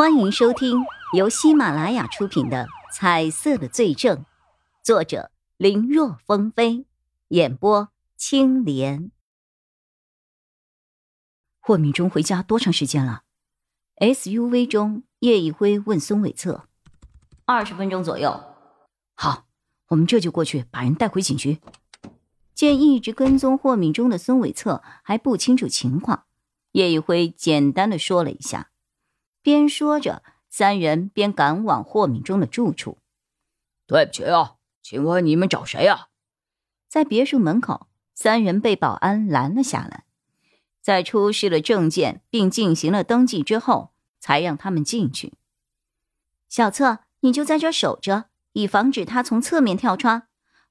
欢迎收听由喜马拉雅出品的《彩色的罪证》，作者林若风飞，演播青莲。霍敏中回家多长时间了？SUV 中，叶一辉问孙伟策：“二十分钟左右。”好，我们这就过去把人带回警局。见一直跟踪霍敏中的孙伟策还不清楚情况，叶一辉简单的说了一下。边说着，三人边赶往霍敏中的住处。对不起啊，请问你们找谁啊？在别墅门口，三人被保安拦了下来，在出示了证件并进行了登记之后，才让他们进去。小策，你就在这守着，以防止他从侧面跳窗。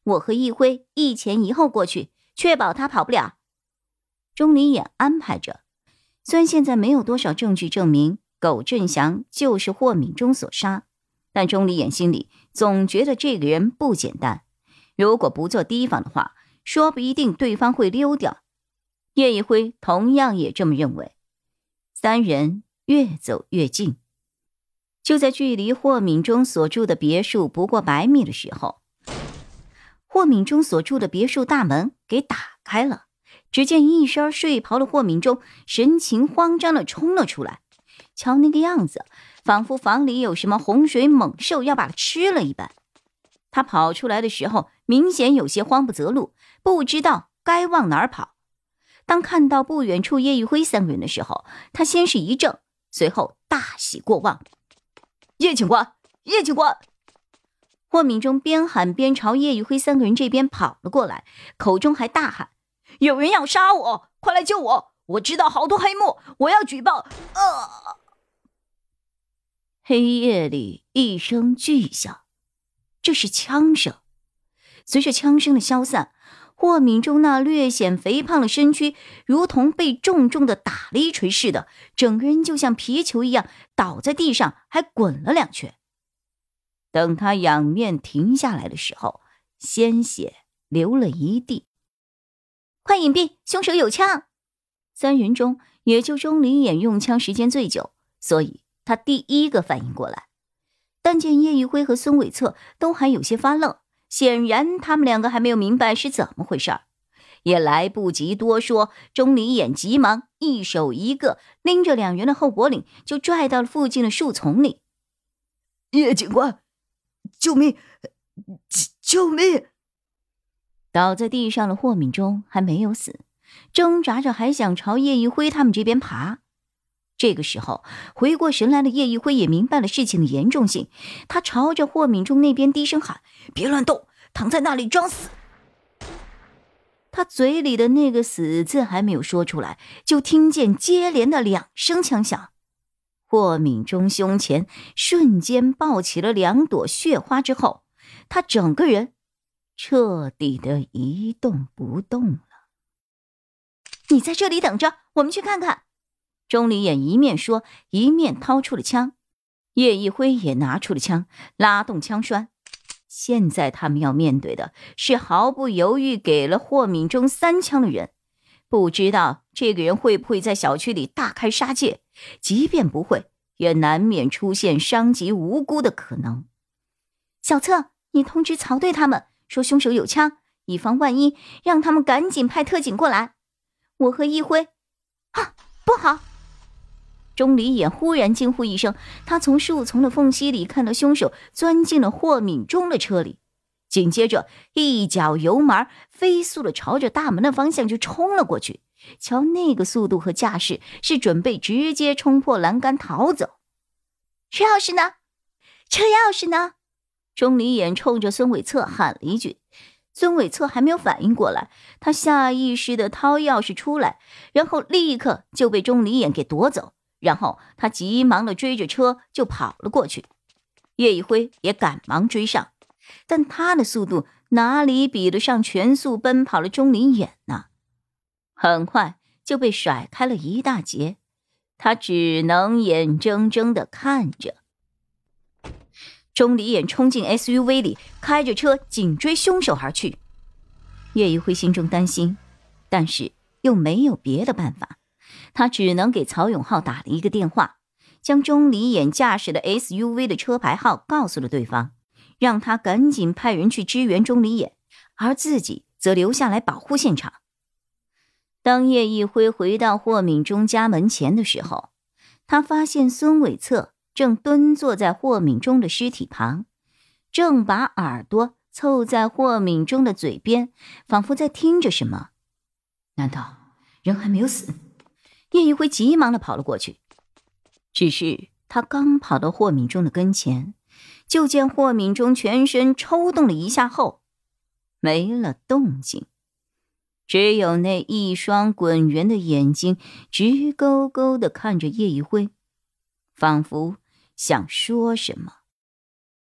我和易辉一前一后过去，确保他跑不了。钟离也安排着，虽然现在没有多少证据证明。苟振祥就是霍敏忠所杀，但钟离眼心里总觉得这个人不简单。如果不做提防的话，说不一定对方会溜掉。叶一辉同样也这么认为。三人越走越近，就在距离霍敏忠所住的别墅不过百米的时候，霍敏忠所住的别墅大门给打开了。只见一身睡袍的霍敏忠神情慌张的冲了出来。瞧那个样子，仿佛房里有什么洪水猛兽要把他吃了一般。他跑出来的时候，明显有些慌不择路，不知道该往哪儿跑。当看到不远处叶玉辉三个人的时候，他先是一怔，随后大喜过望：“叶警官，叶警官！”霍敏忠边喊边朝叶玉辉三个人这边跑了过来，口中还大喊：“有人要杀我，快来救我！我知道好多黑幕，我要举报！”啊！黑夜里一声巨响，这是枪声。随着枪声的消散，霍敏中那略显肥胖的身躯如同被重重的打了一锤似的，整个人就像皮球一样倒在地上，还滚了两圈。等他仰面停下来的时候，鲜血流了一地。快隐蔽！凶手有枪！三人中，也就钟离眼用枪时间最久，所以。他第一个反应过来，但见叶一辉和孙伟策都还有些发愣，显然他们两个还没有明白是怎么回事儿，也来不及多说。钟离眼急忙一手一个拎着两人的后脖领，就拽到了附近的树丛里。叶警官，救命！救命！倒在地上的霍敏忠还没有死，挣扎着还想朝叶一辉他们这边爬。这个时候，回过神来的叶一辉也明白了事情的严重性，他朝着霍敏忠那边低声喊：“别乱动，躺在那里装死。”他嘴里的那个“死”字还没有说出来，就听见接连的两声枪响，霍敏忠胸前瞬间爆起了两朵血花，之后，他整个人彻底的一动不动了。你在这里等着，我们去看看。钟离眼一面说，一面掏出了枪。叶一辉也拿出了枪，拉动枪栓。现在他们要面对的是毫不犹豫给了霍敏忠三枪的人，不知道这个人会不会在小区里大开杀戒。即便不会，也难免出现伤及无辜的可能。小策，你通知曹队他们，说凶手有枪，以防万一，让他们赶紧派特警过来。我和一辉，啊，不好！钟离眼忽然惊呼一声，他从树丛的缝隙里看到凶手钻进了霍敏忠的车里，紧接着一脚油门，飞速的朝着大门的方向就冲了过去。瞧那个速度和架势，是准备直接冲破栏杆逃走。车钥匙呢？车钥匙呢？钟离眼冲着孙伟策喊了一句。孙伟策还没有反应过来，他下意识的掏钥匙出来，然后立刻就被钟离眼给夺走。然后他急忙的追着车就跑了过去，叶一辉也赶忙追上，但他的速度哪里比得上全速奔跑的钟离眼呢？很快就被甩开了一大截，他只能眼睁睁的看着钟离眼冲进 SUV 里，开着车紧追凶手而去。叶一辉心中担心，但是又没有别的办法。他只能给曹永浩打了一个电话，将钟离眼驾驶的 SUV 的车牌号告诉了对方，让他赶紧派人去支援钟离眼，而自己则留下来保护现场。当叶一辉回到霍敏忠家门前的时候，他发现孙伟策正蹲坐在霍敏忠的尸体旁，正把耳朵凑在霍敏忠的嘴边，仿佛在听着什么。难道人还没有死？叶一辉急忙的跑了过去。只是他刚跑到霍敏中的跟前，就见霍敏中全身抽动了一下后，没了动静。只有那一双滚圆的眼睛直勾勾的看着叶一辉，仿佛想说什么。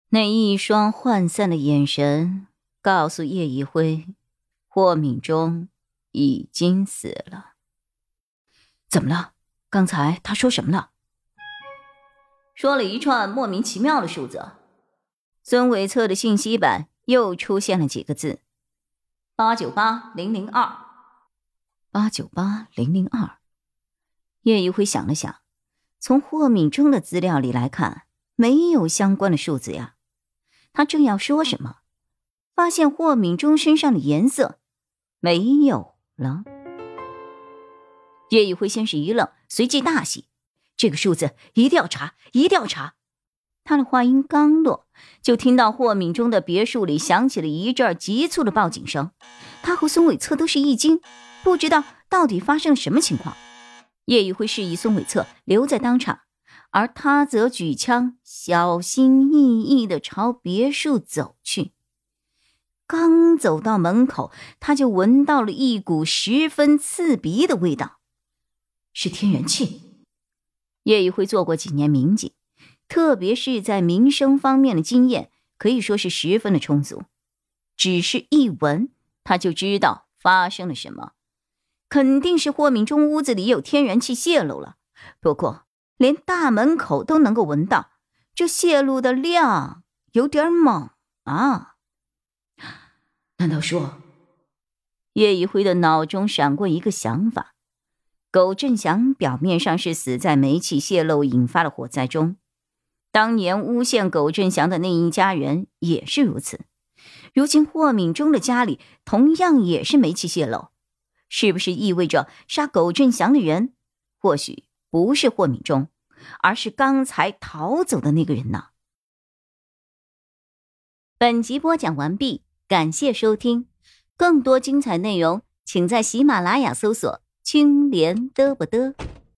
那一双涣散的眼神告诉叶一辉，霍敏中已经死了。怎么了？刚才他说什么了？说了一串莫名其妙的数字。孙伟策的信息板又出现了几个字。八九八零零二，八九八零零二。叶一辉想了想，从霍敏忠的资料里来看，没有相关的数字呀。他正要说什么，发现霍敏忠身上的颜色没有了。叶一辉先是一愣，随即大喜：“这个数字一定要查，一定要查！”他的话音刚落，就听到霍敏中的别墅里响起了一阵急促的报警声。他和孙伟策都是一惊，不知道到底发生了什么情况。叶一辉示意孙伟策留在当场，而他则举枪，小心翼翼地朝别墅走去。刚走到门口，他就闻到了一股十分刺鼻的味道，是天然气。叶一辉做过几年民警。特别是在民生方面的经验可以说是十分的充足，只是一闻他就知道发生了什么，肯定是霍敏忠屋子里有天然气泄漏了。不过连大门口都能够闻到，这泄露的量有点猛啊！难道说，叶一辉的脑中闪过一个想法：苟振祥表面上是死在煤气泄漏引发的火灾中。当年诬陷苟振祥的那一家人也是如此，如今霍敏忠的家里同样也是煤气泄漏，是不是意味着杀苟振祥的人或许不是霍敏忠，而是刚才逃走的那个人呢？本集播讲完毕，感谢收听，更多精彩内容请在喜马拉雅搜索“青莲嘚不嘚”。